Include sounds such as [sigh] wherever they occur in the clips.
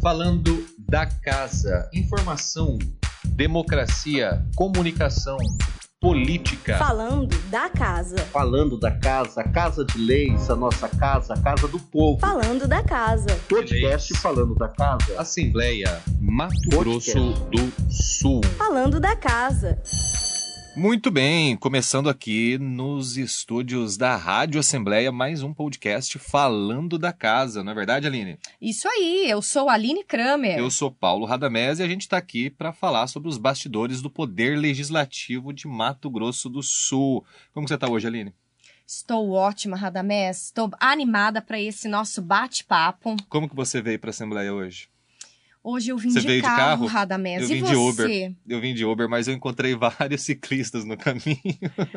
falando da casa. Informação, democracia, comunicação, política. Falando da casa. Falando da casa, a casa de leis, a nossa casa, a casa do povo. Falando da casa. Podcast falando da casa. Assembleia Mato Podcast. Grosso do Sul. Falando da casa. Muito bem, começando aqui nos estúdios da Rádio Assembleia, mais um podcast falando da casa, não é verdade, Aline? Isso aí, eu sou Aline Kramer. Eu sou Paulo Radamés e a gente está aqui para falar sobre os bastidores do Poder Legislativo de Mato Grosso do Sul. Como você está hoje, Aline? Estou ótima, Radamés. Estou animada para esse nosso bate-papo. Como que você veio para a Assembleia hoje? Hoje eu vim Você de, veio de carro, carro? Radamés. Eu e vim você? de Uber. Eu vim de Uber, mas eu encontrei [laughs] vários ciclistas no caminho.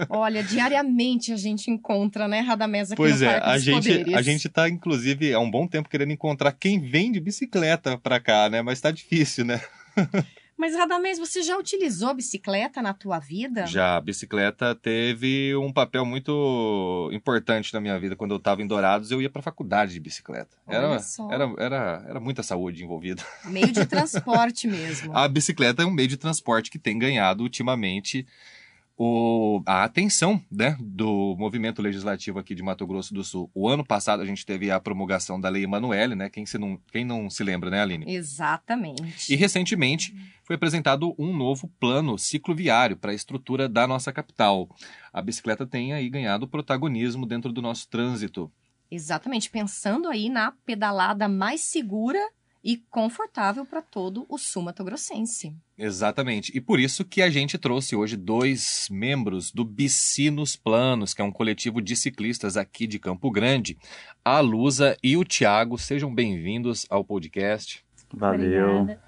Olha, diariamente a gente encontra, né, Radamés, aqui Pois no é, Parque a gente, Poderes. a gente tá, inclusive, há um bom tempo querendo encontrar quem vem de bicicleta pra cá, né? Mas tá difícil, né? [laughs] Mas, Radamés, você já utilizou a bicicleta na tua vida? Já a bicicleta teve um papel muito importante na minha vida. Quando eu tava em Dourados, eu ia pra faculdade de bicicleta. Olha Era, só. era, era, era muita saúde envolvida. Meio de [laughs] transporte mesmo. A bicicleta é um meio de transporte que tem ganhado ultimamente o, a atenção né, do movimento legislativo aqui de Mato Grosso do Sul. O ano passado a gente teve a promulgação da Lei Emanuele, né? Quem, se não, quem não se lembra, né, Aline? Exatamente. E recentemente foi apresentado um novo plano cicloviário para a estrutura da nossa capital. A bicicleta tem aí ganhado protagonismo dentro do nosso trânsito. Exatamente, pensando aí na pedalada mais segura e confortável para todo o sul mato-grossense. Exatamente. E por isso que a gente trouxe hoje dois membros do Bicinos Planos, que é um coletivo de ciclistas aqui de Campo Grande, a Lusa e o Tiago. Sejam bem-vindos ao podcast. Valeu. Obrigada.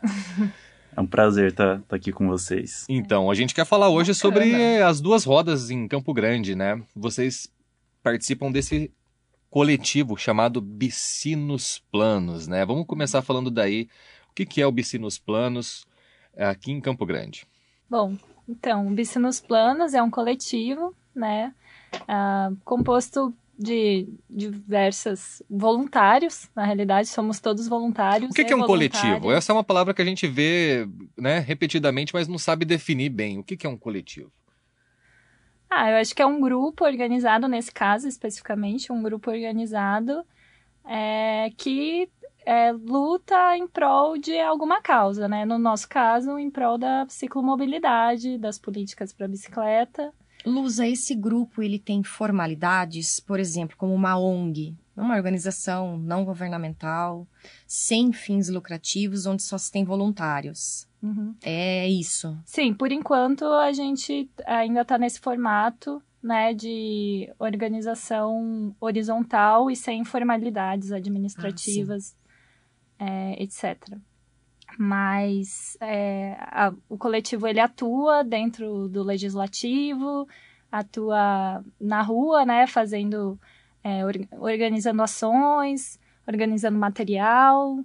É um prazer estar aqui com vocês. Então, a gente quer falar hoje Bacana. sobre as duas rodas em Campo Grande, né? Vocês participam desse coletivo chamado Bicinos Planos, né? Vamos começar falando daí. O que que é o Bicinos Planos aqui em Campo Grande? Bom, então, o Bicinos Planos é um coletivo, né, ah, composto de diversos voluntários, na realidade, somos todos voluntários. O que, que é um coletivo? Essa é uma palavra que a gente vê né, repetidamente, mas não sabe definir bem. O que, que é um coletivo? Ah, eu acho que é um grupo organizado, nesse caso especificamente, um grupo organizado é, que é, luta em prol de alguma causa, né? No nosso caso, em prol da ciclomobilidade, das políticas para bicicleta. Lusa, esse grupo ele tem formalidades, por exemplo, como uma ONG, uma organização não governamental, sem fins lucrativos, onde só se tem voluntários. Uhum. É isso. Sim, por enquanto a gente ainda está nesse formato, né, de organização horizontal e sem formalidades administrativas, é, etc. Mas é, a- o coletivo ele atua dentro do legislativo, atua na rua, né, fazendo, é, or- organizando ações, organizando material,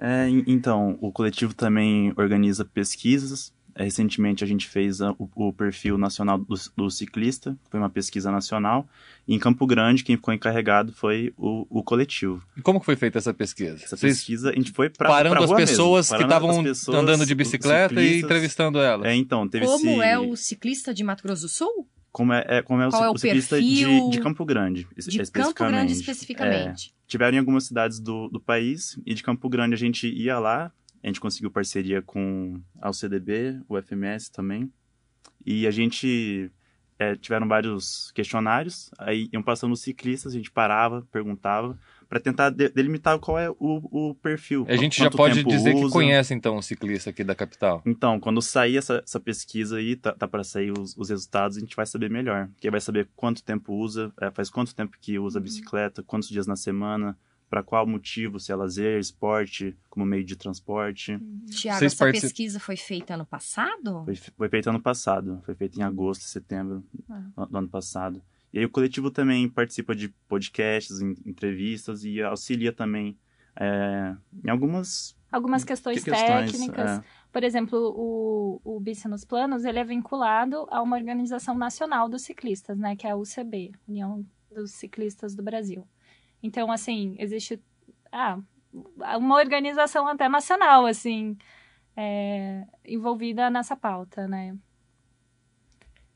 É, en- então, o coletivo também organiza pesquisas. É, recentemente a gente fez a- o, o perfil nacional do, do ciclista, foi uma pesquisa nacional. E em Campo Grande, quem ficou encarregado foi o, o coletivo. E como que foi feita essa pesquisa? Essa Vocês pesquisa, a gente foi pra, parando pra as rua pessoas mesmo, que estavam andando de bicicleta e entrevistando elas. É, então, teve Como esse... é o ciclista de Mato Grosso do Sul? Como é, é- como é o, é o o ciclista de, de Campo Grande, De Campo especificamente. Grande É, especificamente. tiveram em algumas cidades do, do país e de Campo Grande a gente ia lá, a gente conseguiu parceria com a UCDB, o FMS também, e a gente é, tiveram vários questionários, aí iam passando os ciclistas, a gente parava, perguntava, para tentar de- delimitar qual é o, o perfil. A gente já pode dizer que usa. conhece, então, o ciclista aqui da capital. Então, quando sair essa, essa pesquisa aí, tá, tá para sair os, os resultados, a gente vai saber melhor. Porque vai saber quanto tempo usa, é, faz quanto tempo que usa a bicicleta, quantos dias na semana, para qual motivo, se é lazer, esporte, como meio de transporte. Tiago, Vocês essa particip- pesquisa foi feita ano passado? Foi, foi feito ano passado, foi feito em agosto, setembro Ah. do ano passado. E aí o coletivo também participa de podcasts, entrevistas e auxilia também é, em algumas algumas questões, que- questões. técnicas. é. Por exemplo, o, o Bici nos Planos, ele é vinculado a uma organização nacional dos ciclistas, né? Que é a UCB, União dos Ciclistas do Brasil. Então, assim, existe... Ah, uma organização até nacional, assim, é, envolvida nessa pauta, né?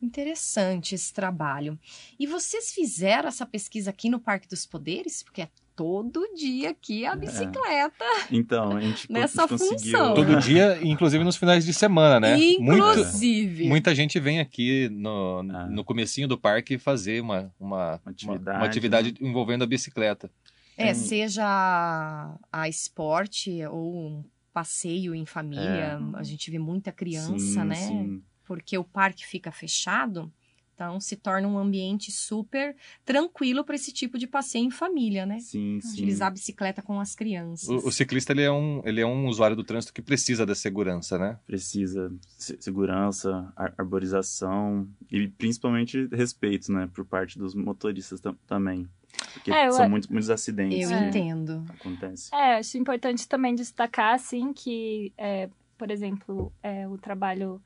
Interessante esse trabalho. E vocês fizeram essa pesquisa aqui no Parque dos Poderes? Porque é todo dia aqui a bicicleta. Então, a gente, [laughs] a Nessa conseguiu... função. Todo dia, inclusive nos finais de semana, né? Muita, Inclusive. muita gente vem aqui no, Ah. no comecinho do parque fazer uma, uma, uma atividade, uma atividade envolvendo a bicicleta. É, Tem- seja a, a esporte ou um passeio em família. A gente vê muita criança, Sim, né? sim. Porque o parque fica fechado. Então, se torna um ambiente super tranquilo para esse tipo de passeio em família, né? Sim, sim. Utilizar a bicicleta com as crianças. O, o ciclista ele é, um, ele é um usuário do trânsito que precisa da segurança, né? Precisa se- segurança, ar- arborização e principalmente respeito, né? Por parte dos motoristas tam- também. Porque É, eu- são muitos, muitos acidentes Eu que entendo. acontecem. É, acho importante também destacar, assim, que, é, por exemplo, é, o trabalho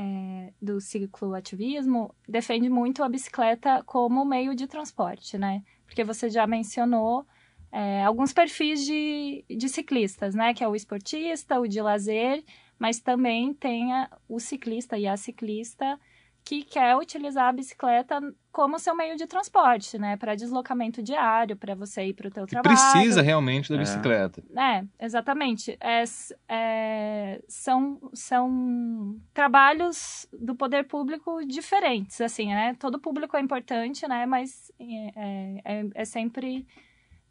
é, do cicloativismo defende muito a bicicleta como meio de transporte, né? Porque você já mencionou é, alguns perfis de, de ciclistas, né? Que é o esportista, o de lazer, mas também tem a- o ciclista e a ciclista que quer utilizar a bicicleta como seu meio de transporte, né? Para deslocamento diário, para você ir para o teu Que trabalho. precisa realmente da É. bicicleta. É, exatamente. É, é, são, são trabalhos do poder público diferentes, assim, né? Todo público é importante, né? Mas é, é, é sempre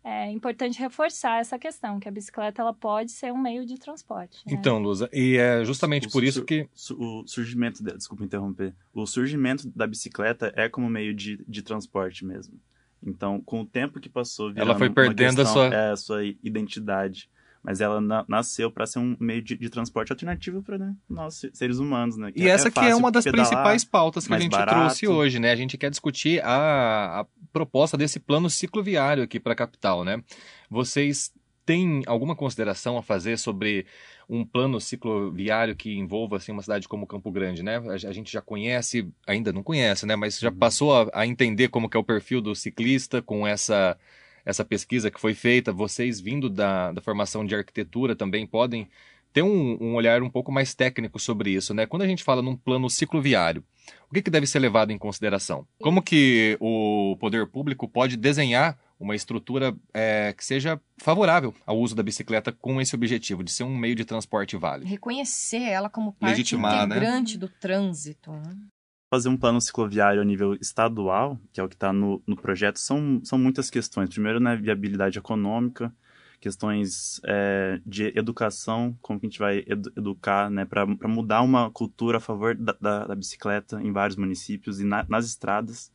é importante reforçar essa questão, que a bicicleta ela pode ser um meio de transporte. né? Então, Lusa, e é justamente O por isso que O surgimento, de- desculpa interromper, o surgimento da bicicleta é como meio de, de transporte mesmo. Então, com o tempo que passou, virando foi perdendo a questão- sua- é, a sua identidade. Mas ela na- nasceu para ser um meio de, de transporte alternativo para né, nós, se- seres humanos, né? E essa que é uma das pedalar. principais pautas que a gente barato. trouxe hoje, né? A gente quer discutir a, a proposta desse plano cicloviário aqui para a capital, né? Vocês têm alguma consideração a fazer sobre um plano cicloviário que envolva assim uma cidade como Campo Grande, né? A, a gente já conhece, ainda não conhece, né? Mas já Uhum. passou a, a entender como que é o perfil do ciclista com essa essa pesquisa que foi feita. Vocês vindo da, da formação de arquitetura também podem ter um, um olhar um pouco mais técnico sobre isso, né? Quando a gente fala num plano cicloviário, o que, que deve ser levado em consideração? Como que o poder público pode desenhar uma estrutura é, que seja favorável ao uso da bicicleta com esse objetivo de ser um meio de transporte válido? Reconhecer ela como parte Legitimar, né? integrante do trânsito. né? Fazer um plano cicloviário a nível estadual, que é o que está no, no projeto, são, são muitas questões. Primeiro, né, viabilidade econômica, questões é, de educação, como que a gente vai edu- educar né, para mudar uma cultura a favor da, da, da bicicleta em vários municípios e na- nas estradas.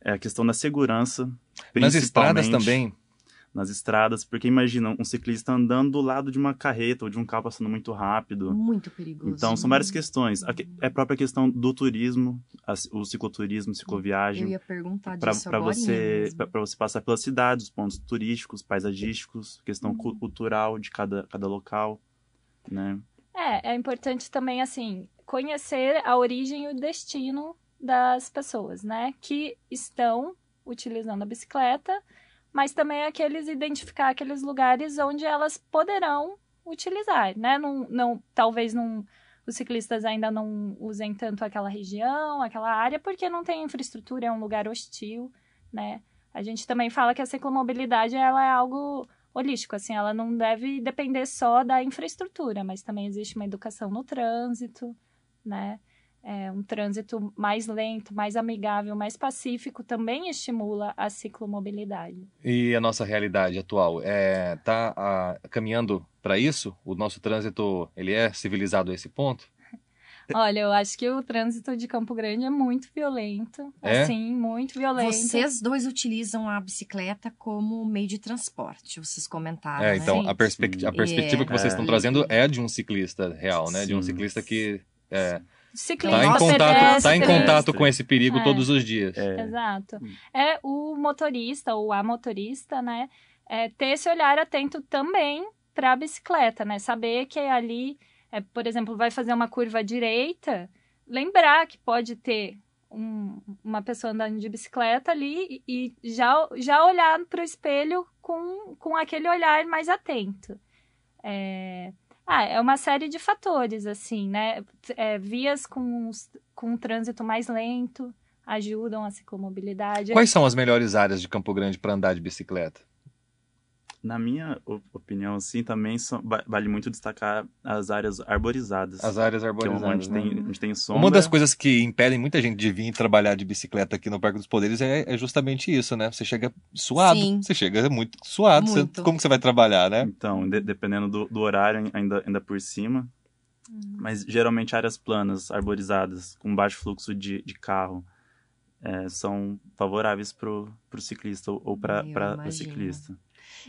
É a questão da segurança. Nas estradas também. Nas estradas, porque imagina um ciclista andando do lado de uma carreta ou de um carro passando muito rápido. Muito perigoso. Então, são várias questões. Que- é a própria questão do turismo, o cicloturismo, Eu cicloviagem, ia perguntar para disso agora. você para você passar pela cidade, os pontos turísticos, paisagísticos, questão Uhum. cu- cultural de cada, cada local, né? É, é importante também, assim, conhecer a origem e o destino das pessoas, né? Que estão utilizando a bicicleta, mas também aqueles identificar aqueles lugares onde elas poderão utilizar, né? Não, não, talvez não, os ciclistas ainda não usem tanto aquela região, aquela área, porque não tem infraestrutura, é um lugar hostil, né? A gente também fala que a ciclomobilidade ela é algo holístico, assim, ela não deve depender só da infraestrutura, mas também existe uma educação no trânsito, né? É, um trânsito mais lento, mais amigável, mais pacífico também estimula a ciclomobilidade. E a nossa realidade atual é tá ah, caminhando para isso? O nosso trânsito ele é civilizado a esse ponto? [laughs] Olha, eu acho que o trânsito de Campo Grande é muito violento, É? assim, muito violento. Vocês dois utilizam a bicicleta como meio de transporte, vocês comentaram, É, né? então Sim. a, a Sim. perspectiva que vocês É. estão trazendo é de um ciclista real, né? De um Sim. ciclista que é, Ciclista, tá, em Nossa, contato, tá em pedestre. contato com esse perigo É. todos os dias. É, Exato. Hum. É o motorista ou a motorista, né? É, ter esse olhar atento também para a bicicleta, né? Saber que ali, é, por exemplo, vai fazer uma curva direita, lembrar que pode ter um- uma pessoa andando de bicicleta ali e e já, já olhar para o espelho com, com aquele olhar mais atento. É, ah, é uma série de fatores, assim, né? É, vias com, com um trânsito mais lento ajudam a ciclomobilidade. Quais são as melhores áreas de Campo Grande para andar de bicicleta? Na minha opinião, assim, também são- va- vale muito destacar as áreas arborizadas. As áreas que é arborizadas. onde, né? tem, onde tem sombra. Uma das coisas que impedem muita gente de vir trabalhar de bicicleta aqui no Parque dos Poderes é, é justamente isso, né? Você chega suado. Sim. Você chega muito suado. Você- Muito. como que você vai trabalhar, né? Então, de- dependendo do, do horário, ainda, ainda por cima. Mas geralmente áreas planas, arborizadas, com baixo fluxo de, de carro, é, são favoráveis para o ciclista ou- para o ciclista.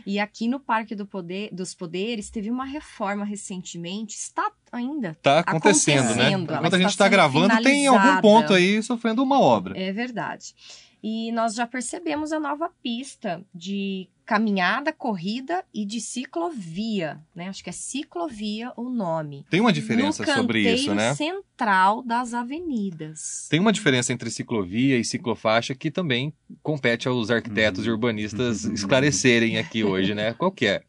E aqui no Parque do Poder, dos Poderes teve uma reforma recentemente, está ainda. Tá acontecendo, Acontecendo, né? Enquanto a gente está tá gravando, tem algum finalizada. ponto aí sofrendo uma obra. É verdade. E nós já percebemos a nova pista de caminhada, corrida e de ciclovia, né? Acho que é ciclovia o nome. Tem uma diferença no sobre isso, né? central das avenidas. Tem uma diferença entre ciclovia e ciclofaixa que também compete aos arquitetos Uhum. e urbanistas [laughs] esclarecerem aqui hoje, né? Qual que é?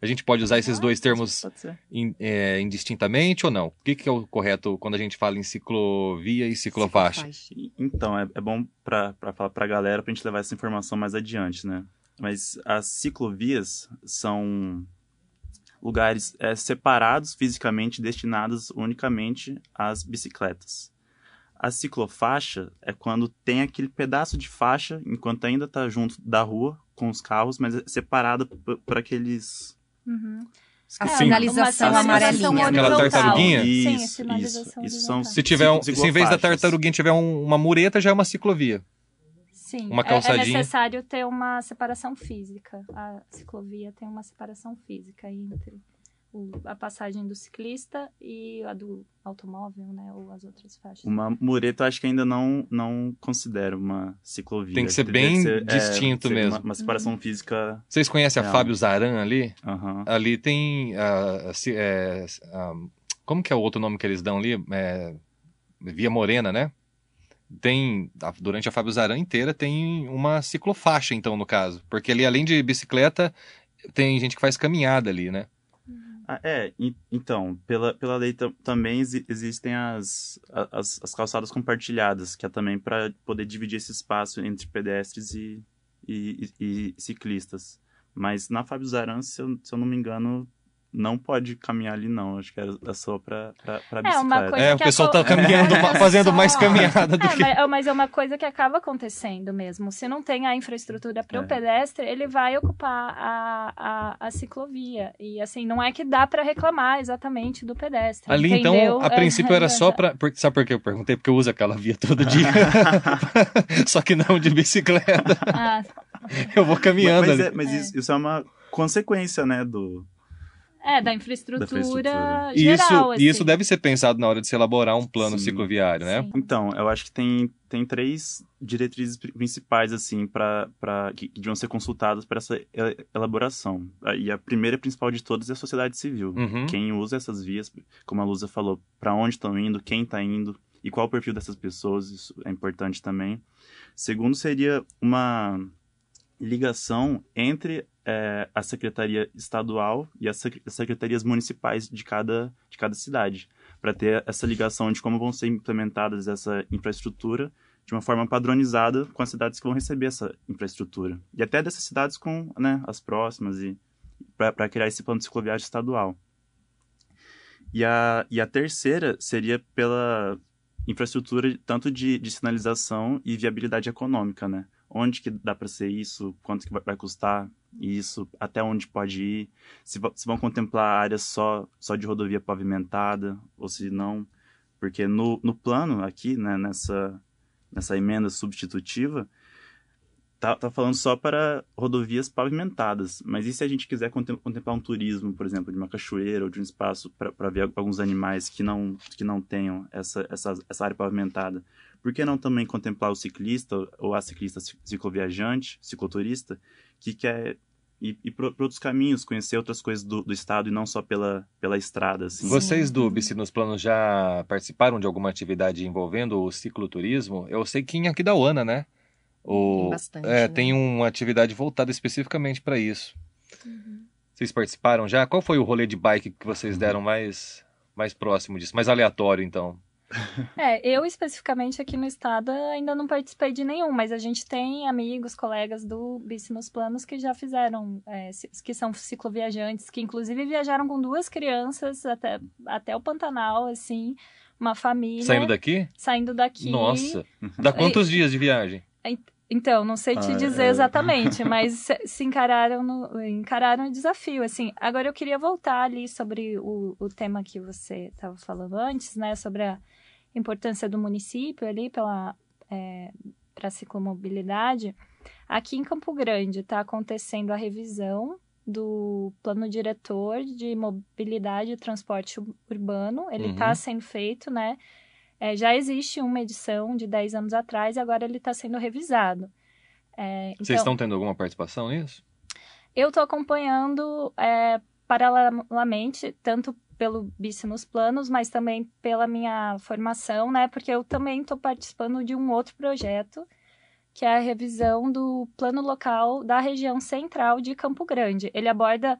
A gente pode usar esses dois termos Pode ser. in- é, indistintamente ou não? O que, que é o correto quando a gente fala em ciclovia e ciclofaixa? E- Então, é, é bom para falar para a galera, para a gente levar essa informação mais adiante, né? Mas as ciclovias são lugares é, separados fisicamente, destinados unicamente às bicicletas. A ciclofaixa é quando tem aquele pedaço de faixa, enquanto ainda está junto da rua com os carros, mas é separado por, aqueles... Uhum. A Sim. sinalização Uma amarelinha. sinalização Aquela tartaruguinha? Sim, Isso, sinalização isso, isso são. Se tiver um, se em vez da tartaruguinha tiver um- uma mureta, já é uma ciclovia. Sim, Uma é- calçadinha. É, necessário ter uma separação física. A ciclovia tem uma separação física entre o- a passagem do ciclista e a do automóvel, né? Ou as outras faixas. Uma mureta eu acho que ainda não, não considero uma ciclovia. Tem que ser bem é, distinto ser mesmo. Uma, uma separação física. Vocês conhecem a Não. Fábio Zaran ali? aham. Ali tem. a ci- é, ah, como que é o outro nome que eles dão ali? É, Via Morena, né? Tem. Durante a Fábio Zaran inteira tem uma ciclofaixa, então, no caso. Porque ali, além de bicicleta, tem gente que faz caminhada ali, né? Ah, é, então, pela, pela lei tam- também exi- existem as, as, as calçadas compartilhadas, que é também para poder dividir esse espaço entre pedestres e, e, e- e ciclistas. Mas na Fábio Zaran, se eu, se eu não me engano, não pode caminhar ali, não. Acho que é é só para bicicleta. É, uma coisa- É, o que pessoal tá aco- caminhando, [laughs] ma- fazendo mais Só. [laughs] caminhada do É, que. mas, mas é uma coisa que acaba acontecendo mesmo. Se não tem a infraestrutura para o É. pedestre, ele vai ocupar a, a, a ciclovia. E assim, não é que dá para reclamar exatamente do pedestre. Ali, entendeu? então, a É. princípio era [laughs] só pra. por- Sabe por que eu perguntei? Porque eu uso aquela via todo dia. só que não de bicicleta. Ah, Eu vou caminhando mas ali. é- mas Isso, isso é uma consequência, né, do... é, da infraestrutura, Da infraestrutura. E geral. isso, assim. e isso deve ser pensado na hora de se elaborar um plano Sim. cicloviário, né? Sim. Então, eu acho que tem, tem três diretrizes pri- principais, assim, para que, que deviam ser consultadas para essa e- elaboração. E a primeira e principal de todas é a sociedade civil. Uhum. Quem usa essas vias, como a Lusa falou, para onde estão indo, quem está indo e qual o perfil dessas pessoas, isso é importante também. Segundo, seria uma ligação entre eh, a Secretaria Estadual e as sec- as secretarias municipais de cada, de cada cidade, para ter essa ligação de como vão ser implementadas essa infraestrutura de uma forma padronizada com as cidades que vão receber essa infraestrutura. E até dessas cidades com né, as próximas e para criar esse plano cicloviário estadual. E a, e a terceira seria pela infraestrutura tanto de, de sinalização e viabilidade econômica, né? Onde que dá para ser isso, quanto que vai, custar isso, até onde pode ir, se, se vão contemplar áreas só, só de rodovia pavimentada, ou se não, porque no, no plano aqui, né, nessa, nessa emenda substitutiva, tá, tá falando só para rodovias pavimentadas. Mas e se a gente quiser contem- contemplar um turismo, por exemplo, de uma cachoeira ou de um espaço para ver alguns animais que não, que não tenham essa, essa, essa área pavimentada? Por que não também contemplar o ciclista ou a ciclista ci- cicloviajante, cicloturista, que quer ir, por outros caminhos, conhecer outras coisas do, do estado e não só pela, pela estrada. Assim. Vocês do Bici nos Planos já participaram de alguma atividade envolvendo o cicloturismo? Eu sei que em Aquidauana, né? O, Tem bastante, é, né? tem uma atividade voltada especificamente para isso. Vocês participaram já? Qual foi o rolê de bike que vocês deram mais, mais próximo disso? Mais aleatório, então? [laughs] É, eu especificamente aqui no estado ainda não participei de nenhum, mas a gente tem amigos, colegas do Bici nos Planos que já fizeram, é, que são cicloviajantes, que inclusive viajaram com duas crianças até, até o Pantanal, assim, uma família. Saindo daqui? Saindo daqui. Nossa! Dá quantos dias de viagem? Então, não sei te Ah, dizer é. exatamente, [laughs] mas se, se encararam, no, encararam o desafio, assim. Agora eu queria voltar ali sobre o, o tema que você estava falando antes, né? Sobre a importância do município ali pela para a ciclomobilidade. Aqui em Campo Grande está acontecendo a revisão do plano diretor de mobilidade e transporte ur- urbano. Ele está Uhum. sendo feito, né? É, já existe uma edição de 10 anos atrás e agora ele está sendo revisado. É, Vocês então, estão tendo alguma participação nisso? eu estou acompanhando é, paralelamente, tanto pelo Bici nos Planos, mas também pela minha formação, né? Porque eu também estou participando de um outro projeto, que é a revisão do plano local da região central de Campo Grande. Ele aborda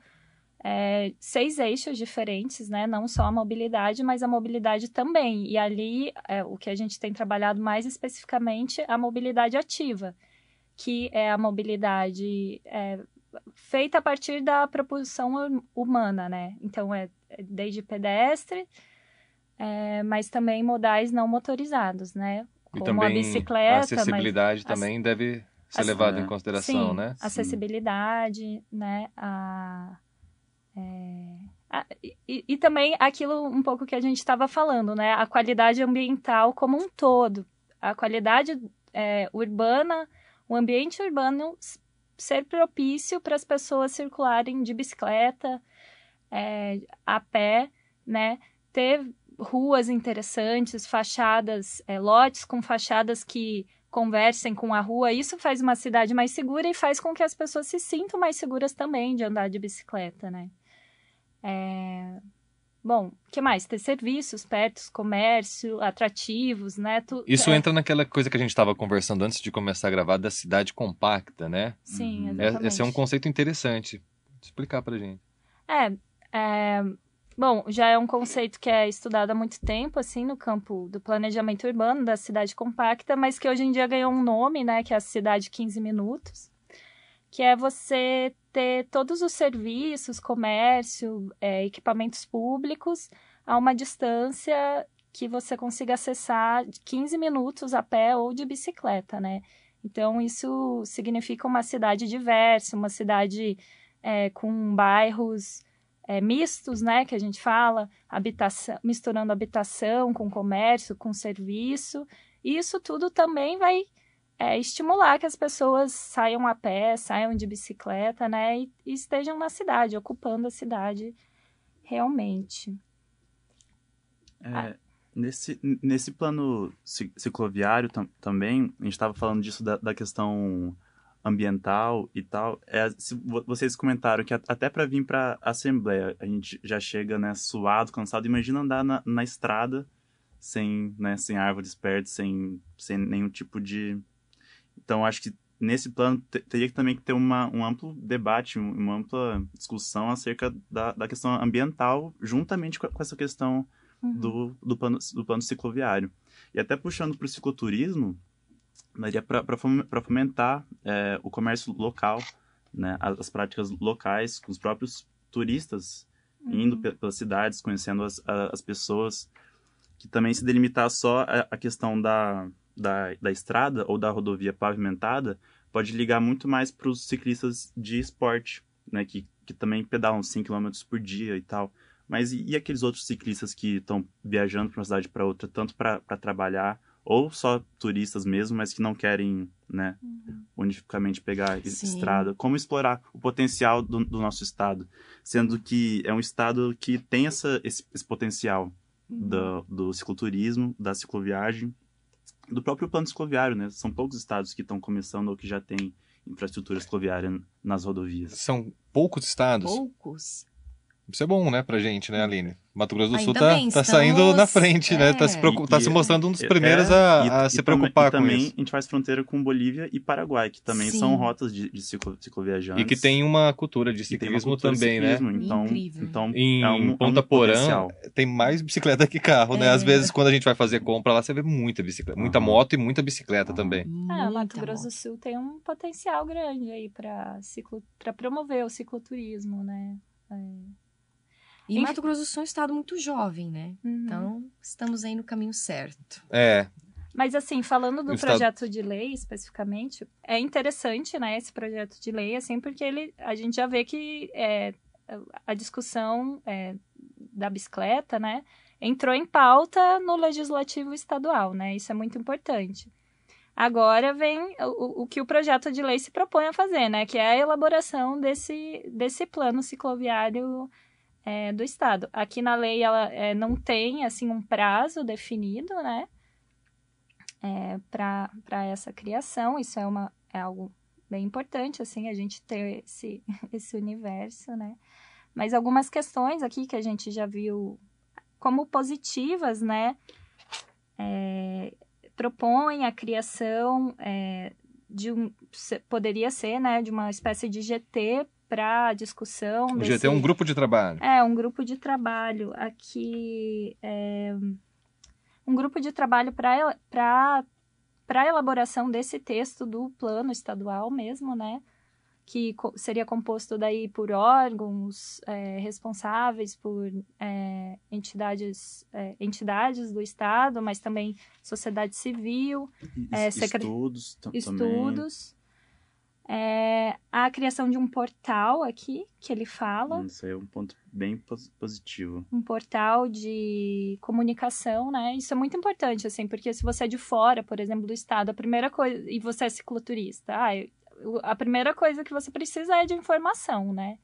é, seis eixos diferentes, né? Não só a mobilidade, mas a mobilidade também. E ali, é, o que a gente tem trabalhado mais especificamente, a mobilidade ativa, que é a mobilidade é, feita a partir da propulsão hum- humana, né? Então, é é desde pedestre, é, mas também modais não motorizados, né? E Como também a bicicleta, a mas acessibilidade ac- também deve ser ac- levada em consideração, Sim, né? acessibilidade, né? A, é, a- e, e também aquilo um pouco que a gente estava falando, né? A qualidade ambiental como um todo. A qualidade é, urbana, o ambiente urbano ser propício para as pessoas circularem de bicicleta, é, a pé, né? Ter ruas interessantes, fachadas, é, lotes com fachadas que conversem com a rua, isso faz uma cidade mais segura e faz com que as pessoas se sintam mais seguras também de andar de bicicleta, né? É... Bom, o que mais? Ter serviços perto, comércio, atrativos, né? Tu... Isso é, entra naquela coisa que a gente estava conversando antes de começar a gravar da cidade compacta, né? Sim, Uhum. exatamente. É- Esse é um conceito interessante. Explicar pra gente. É, é, bom, já é um conceito que é estudado há muito tempo, assim, no campo do planejamento urbano, da cidade compacta, mas que hoje em dia ganhou um nome, né, que é a cidade 15 minutos, que é você ter todos os serviços, comércio, é, equipamentos públicos a uma distância que você consiga acessar de 15 minutos a pé ou de bicicleta, né? Então, isso significa uma cidade diversa, uma cidade é, com bairros é, mistos, né, que a gente fala, habitação, misturando habitação com comércio, com serviço. E isso tudo também vai é, estimular que as pessoas saiam a pé, saiam de bicicleta, né, e, e estejam na cidade, ocupando a cidade realmente. É, nesse, nesse plano ci- cicloviário tam- também, a gente estava falando disso da, da questão ambiental e tal. É, se vo- vocês comentaram que a- até para vir para a Assembleia a gente já chega né, suado, cansado. Imagina andar na, na estrada sem, né, sem árvores perto, sem, sem nenhum tipo de. Então, acho que nesse plano te- teria que também que ter uma, um amplo debate, um- uma ampla discussão acerca da, da questão ambiental, juntamente com, essa questão do, do, plano, do plano cicloviário. E até puxando para o cicloturismo, daria para fomentar é, o comércio local, né, as, as práticas locais, com os próprios turistas indo pe- pelas cidades, conhecendo as, as pessoas, que também se delimitar só a, a questão da, da, da estrada ou da rodovia pavimentada, pode ligar muito mais para os ciclistas de esporte, né, que, que também pedalam 5 km por dia e tal. Mas e, e aqueles outros ciclistas que estão viajando para uma cidade para outra, tanto para trabalhar, ou só turistas mesmo, mas que não querem, né, unificamente pegar Sim. estrada? Como explorar o potencial do, do nosso estado? Sendo que é um estado que tem essa, esse, esse potencial do, do cicloturismo, da cicloviagem, do próprio plano cicloviário, né? São poucos estados que estão começando ou que já têm infraestrutura cicloviária nas rodovias. São poucos estados. Poucos. Isso é bom, né, pra gente, né, Aline? Mato Grosso do Sul tá, bem, tá estamos- saindo na frente, né? Tá se, é. preocup- tá E- se e- mostrando um dos É, primeiros e- a, a e se também- preocupar e com também isso. a gente faz fronteira com Bolívia e Paraguai, que também Sim. são rotas de, de ciclo, cicloviajantes. E que tem uma cultura de ciclismo cultura de também, ciclismo, né? Então, Incrível. então Em é um, é um Ponta Porã potencial. tem mais bicicleta que carro, né? É. Às vezes, quando a gente vai fazer compra lá, você vê muita bicicleta, muita Aham. moto e muita bicicleta também. É, Mato Grosso do. Sul tem um potencial grande aí para ciclo, para promover o cicloturismo, né? É. E Enfim. Mato Grosso do Sul é um estado muito jovem, né? Uhum. Então, estamos aí no caminho certo. É, Mas assim, falando do Estado- projeto de lei especificamente, é interessante, né, esse projeto de lei, assim, porque ele, a gente já vê que é, a discussão é, da bicicleta, né, entrou em pauta no legislativo estadual, né, isso é muito importante. Agora vem o, o que o projeto de lei se propõe a fazer, né, que é a elaboração desse, desse plano cicloviário é, do estado. Aqui na lei ela é, não tem assim um prazo definido, né, é, para essa criação. Isso é, uma, é algo bem importante, assim, a gente ter esse, [laughs] esse universo, né? Mas algumas questões aqui que a gente já viu como positivas, né? É, propõe a criação é, de um... Poderia ser, né? De uma espécie de GT para discussão o desse... GT é um grupo de trabalho. É, um grupo de trabalho. Aqui é um grupo de trabalho para a elaboração desse texto do plano estadual mesmo, né? Que co- seria composto daí por órgãos é, responsáveis por é, entidades, é, entidades do Estado, mas também sociedade civil, E- É, es- secre- Estudos estudos. É, a criação de um portal aqui, que ele fala. Isso aí é um ponto bem pos- positivo. um portal de comunicação, né? Isso é muito importante, assim, porque se você é de fora, por exemplo, do estado, a primeira coisa. E você é cicloturista, ah, a primeira coisa que você precisa é de informação, né?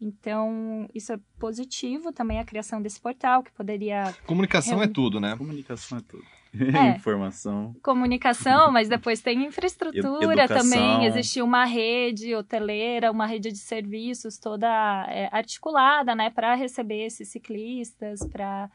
Então, isso é positivo também a criação desse portal, que poderia. Comunicação é tudo, né? Comunicação é tudo. [laughs] É. Informação. Comunicação, mas depois tem infraestrutura Educação. também. Existe uma rede hoteleira, uma rede de serviços toda é, articulada, né, para receber esses ciclistas, para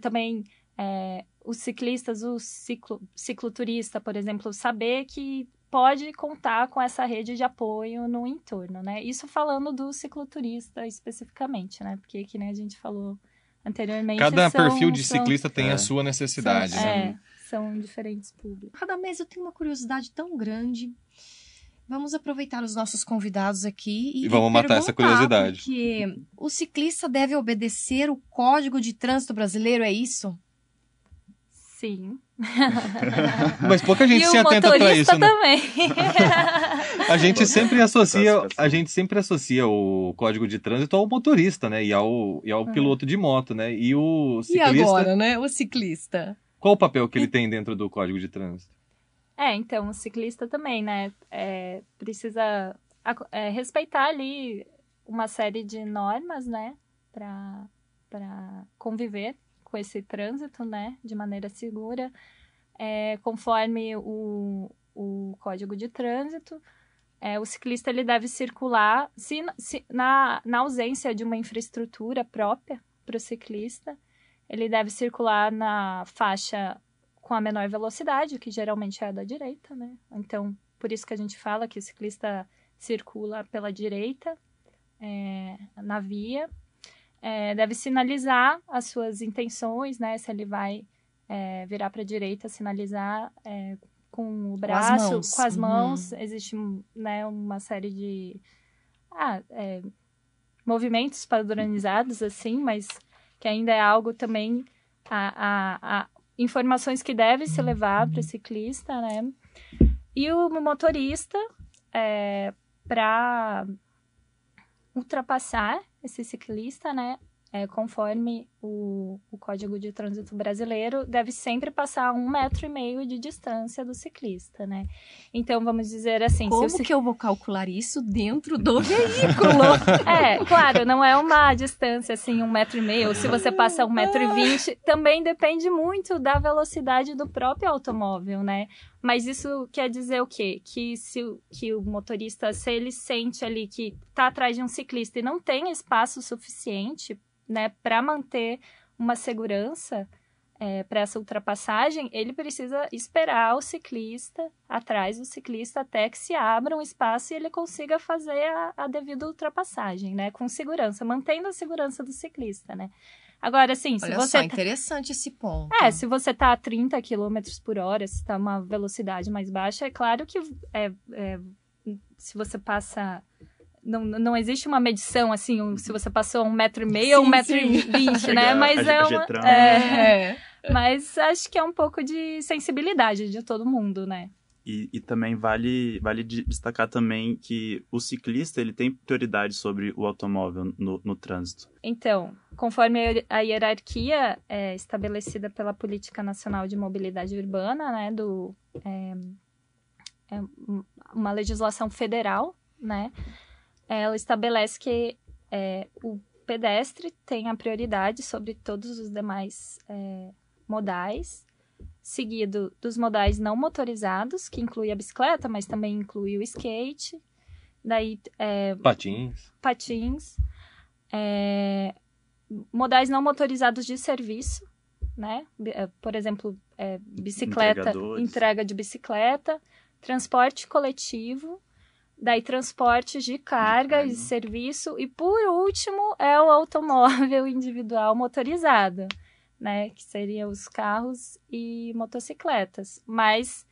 também é, os ciclistas, o ciclo, cicloturista, por exemplo, saber que pode contar com essa rede de apoio no entorno, né? Isso falando do cicloturista especificamente, né? Porque que nem a gente falou anteriormente. Cada são- perfil de são- ciclista tem É. a sua necessidade, são, né? é, são diferentes públicos. Radamés, eu tenho uma curiosidade tão grande. Vamos aproveitar os nossos convidados aqui e, E vamos matar essa curiosidade. Porque o ciclista deve obedecer o Código de Trânsito Brasileiro, é isso? Sim. [laughs] Mas pouca gente e se atenta motorista isso, né? também. [laughs] A gente sempre associa, Classificação. a gente sempre associa o código de trânsito ao motorista, né? E ao, e ao Uhum. piloto de moto, né? E o E ciclista, agora, né? O ciclista. qual o papel que ele tem dentro do código de trânsito? é, então, o ciclista também, né? É, precisa é, respeitar ali uma série de normas, né? Para conviver com esse trânsito, né? De maneira segura, é, conforme o, o Código de Trânsito. É, o ciclista ele deve circular se, se- na, na ausência de uma infraestrutura própria para o ciclista. Ele deve circular na faixa com a menor velocidade, que geralmente é a da direita, né? Então, por isso que a gente fala que o ciclista circula pela direita é, na via. É, deve sinalizar as suas intenções, né? Se ele vai é, virar para a direita, sinalizar é, com o braço, mãos. com as Uhum. mãos. Existe né, uma série de ah, é, movimentos padronizados, assim, mas que ainda é algo também a, a, a informações que deve se levar para o ciclista, né? E o motorista, é, para ultrapassar esse ciclista, né? É, conforme o, o Código de Trânsito Brasileiro, deve sempre passar um metro e meio de distância do ciclista, né? Então, vamos dizer assim... Como se o ci- que eu vou calcular isso dentro do veículo? [laughs] É, claro, não é uma distância assim, um metro e meio. Se você passa um metro e vinte, também depende muito da velocidade do próprio automóvel, né? Mas isso quer dizer o quê? Que se que o motorista, se ele sente ali que está atrás de um ciclista e não tem espaço suficiente, né, para manter uma segurança para essa ultrapassagem, ele precisa esperar o ciclista atrás do ciclista até que se abra um espaço e ele consiga fazer a, a devida ultrapassagem, né, com segurança, mantendo a segurança do ciclista, né. Agora, assim, se Olha você só, tá- interessante esse ponto. é, se você tá a 30 km por hora, se tá uma velocidade mais baixa, é claro que é, é, se você passa. Não, não existe uma medição assim, um- se você passou um metro e meio ou um Sim, metro e sim. vinte, né? Mas a- é uma. É, É. [laughs] mas acho que é um pouco de sensibilidade de todo mundo, né? E, e também vale, vale de- destacar também que o ciclista ele tem prioridade sobre o automóvel no, no trânsito. Então, conforme a hier- a hierarquia é, estabelecida pela Política Nacional de Mobilidade Urbana, né, do, é, é um- uma legislação federal, né, ela estabelece que é, o pedestre tem a prioridade sobre todos os demais é, modais, seguido dos modais não motorizados, que inclui a bicicleta, mas também inclui o skate, daí é, Patins. patins, é, modais não motorizados de serviço, né? É, Por exemplo, é, bicicleta, entrega de bicicleta, transporte coletivo, daí transportes de carga e serviço e por último é o automóvel [laughs] individual motorizado, né? Que seriam os carros e motocicletas, mas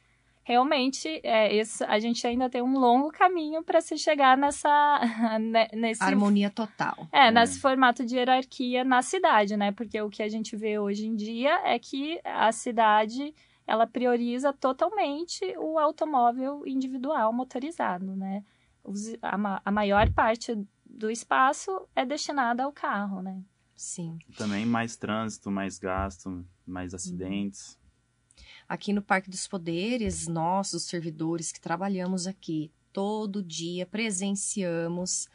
realmente é, esse, a gente ainda tem um longo caminho para se chegar nessa [laughs] ne- nesse Harmonia total. é, É. nesse formato de hierarquia na cidade, né? Porque o que a gente vê hoje em dia é que a cidade ela prioriza totalmente o automóvel individual motorizado, né? Os- a, a maior parte do espaço é destinada ao carro, né? Sim. Também mais trânsito, mais gasto, mais acidentes. Aqui no Parque dos Poderes, nós, os servidores que trabalhamos aqui todo dia, presenciamos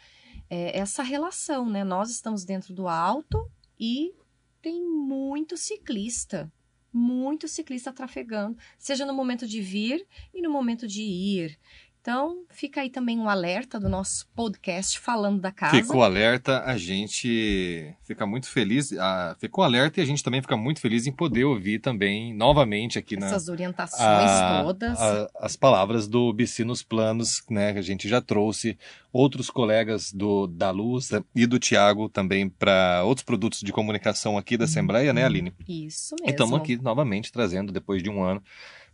é, essa relação, né? Nós estamos dentro do alto e tem muito ciclista, muito ciclista trafegando, seja no momento de vir e no momento de ir. Então, fica aí também um alerta do nosso podcast falando da casa. Ficou alerta, a gente fica muito feliz. ah, ficou alerta e a gente também fica muito feliz em poder ouvir também novamente aqui na, Essas orientações a- todas. a- as palavras do Bici nos Planos, né? que A gente já trouxe outros colegas do da Luz e do Tiago também para outros produtos de comunicação aqui da Assembleia, né, Aline? Isso E mesmo. estamos aqui novamente trazendo, depois de um ano,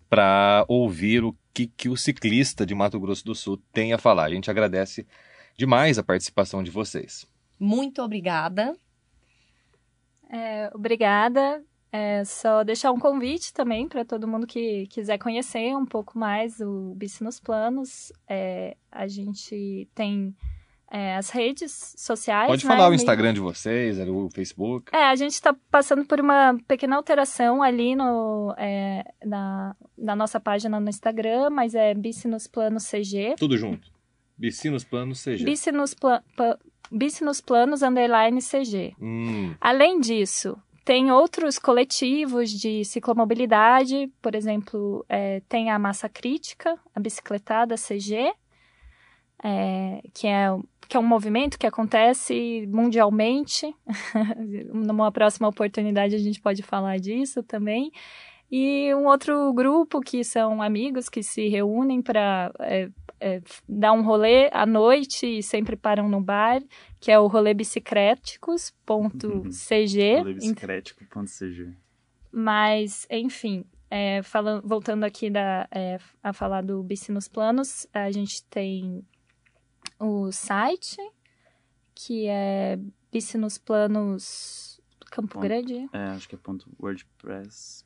para ouvir o que, que o ciclista de Mato Grosso do Sul tem a falar. A gente agradece demais a participação de vocês. Muito obrigada. É, obrigada. É só deixar um convite também para todo mundo que quiser conhecer um pouco mais o Bici nos Planos. É, a gente tem é, as redes sociais. Pode né, falar o amigo? Instagram de vocês, o Facebook. É, a gente está passando por uma pequena alteração ali no, é, na, na nossa página no Instagram, mas é Bici nos Planos CG. Tudo junto. Bici nos Planos CG. Bici nos, pla, pa- Bici nos Planos underline CG. Hum, Além disso, tem outros coletivos de ciclomobilidade, por exemplo, é, tem a Massa Crítica, a Bicicletada CG, é, que, é, que é um movimento que acontece mundialmente. [laughs] Numa próxima oportunidade a gente pode falar disso também. E um outro grupo que são amigos que se reúnem para é, é, dar um rolê à noite e sempre param no bar, que é o rolê bicicréticos.cg. Rolebicicrético.cg. Mas, enfim, é, falando, voltando aqui da, é, a falar do Bici nos Planos, a gente tem o site, que é Bici nos Planos Campo Ponto. Grande. É, acho que é ponto WordPress.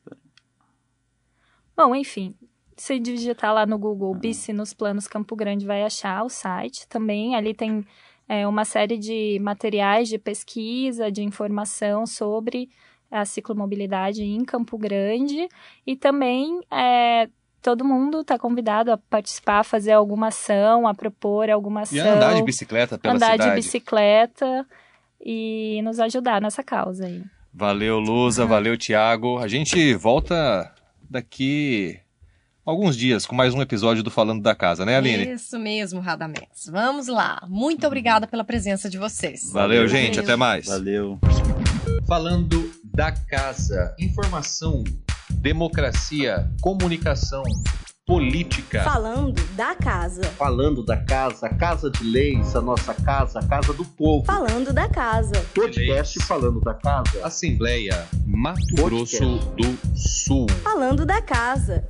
Bom, enfim, se digitar lá no Google Bici nos Planos Campo Grande, vai achar o site também. Ali tem é, uma série de materiais de pesquisa, de informação sobre a ciclomobilidade em Campo Grande. E também é, todo mundo está convidado a participar, a fazer alguma ação, a propor alguma ação. e andar de bicicleta pela andar cidade. de bicicleta e nos ajudar nessa causa aí. Valeu, Lusa. Valeu, Tiago. A gente volta daqui alguns dias com mais um episódio do Falando da Casa, né, Aline? Isso mesmo, Radamex. Vamos lá. Muito obrigada pela presença de vocês. Valeu, Valeu. gente. Até mais. Valeu. Falando da casa. Informação, democracia, comunicação, política. Falando da casa. Falando da casa, casa de leis, a nossa casa, a casa do povo. Falando da casa. Podcast falando da casa. Assembleia Mato Podcast. Grosso do Sul. Falando da casa.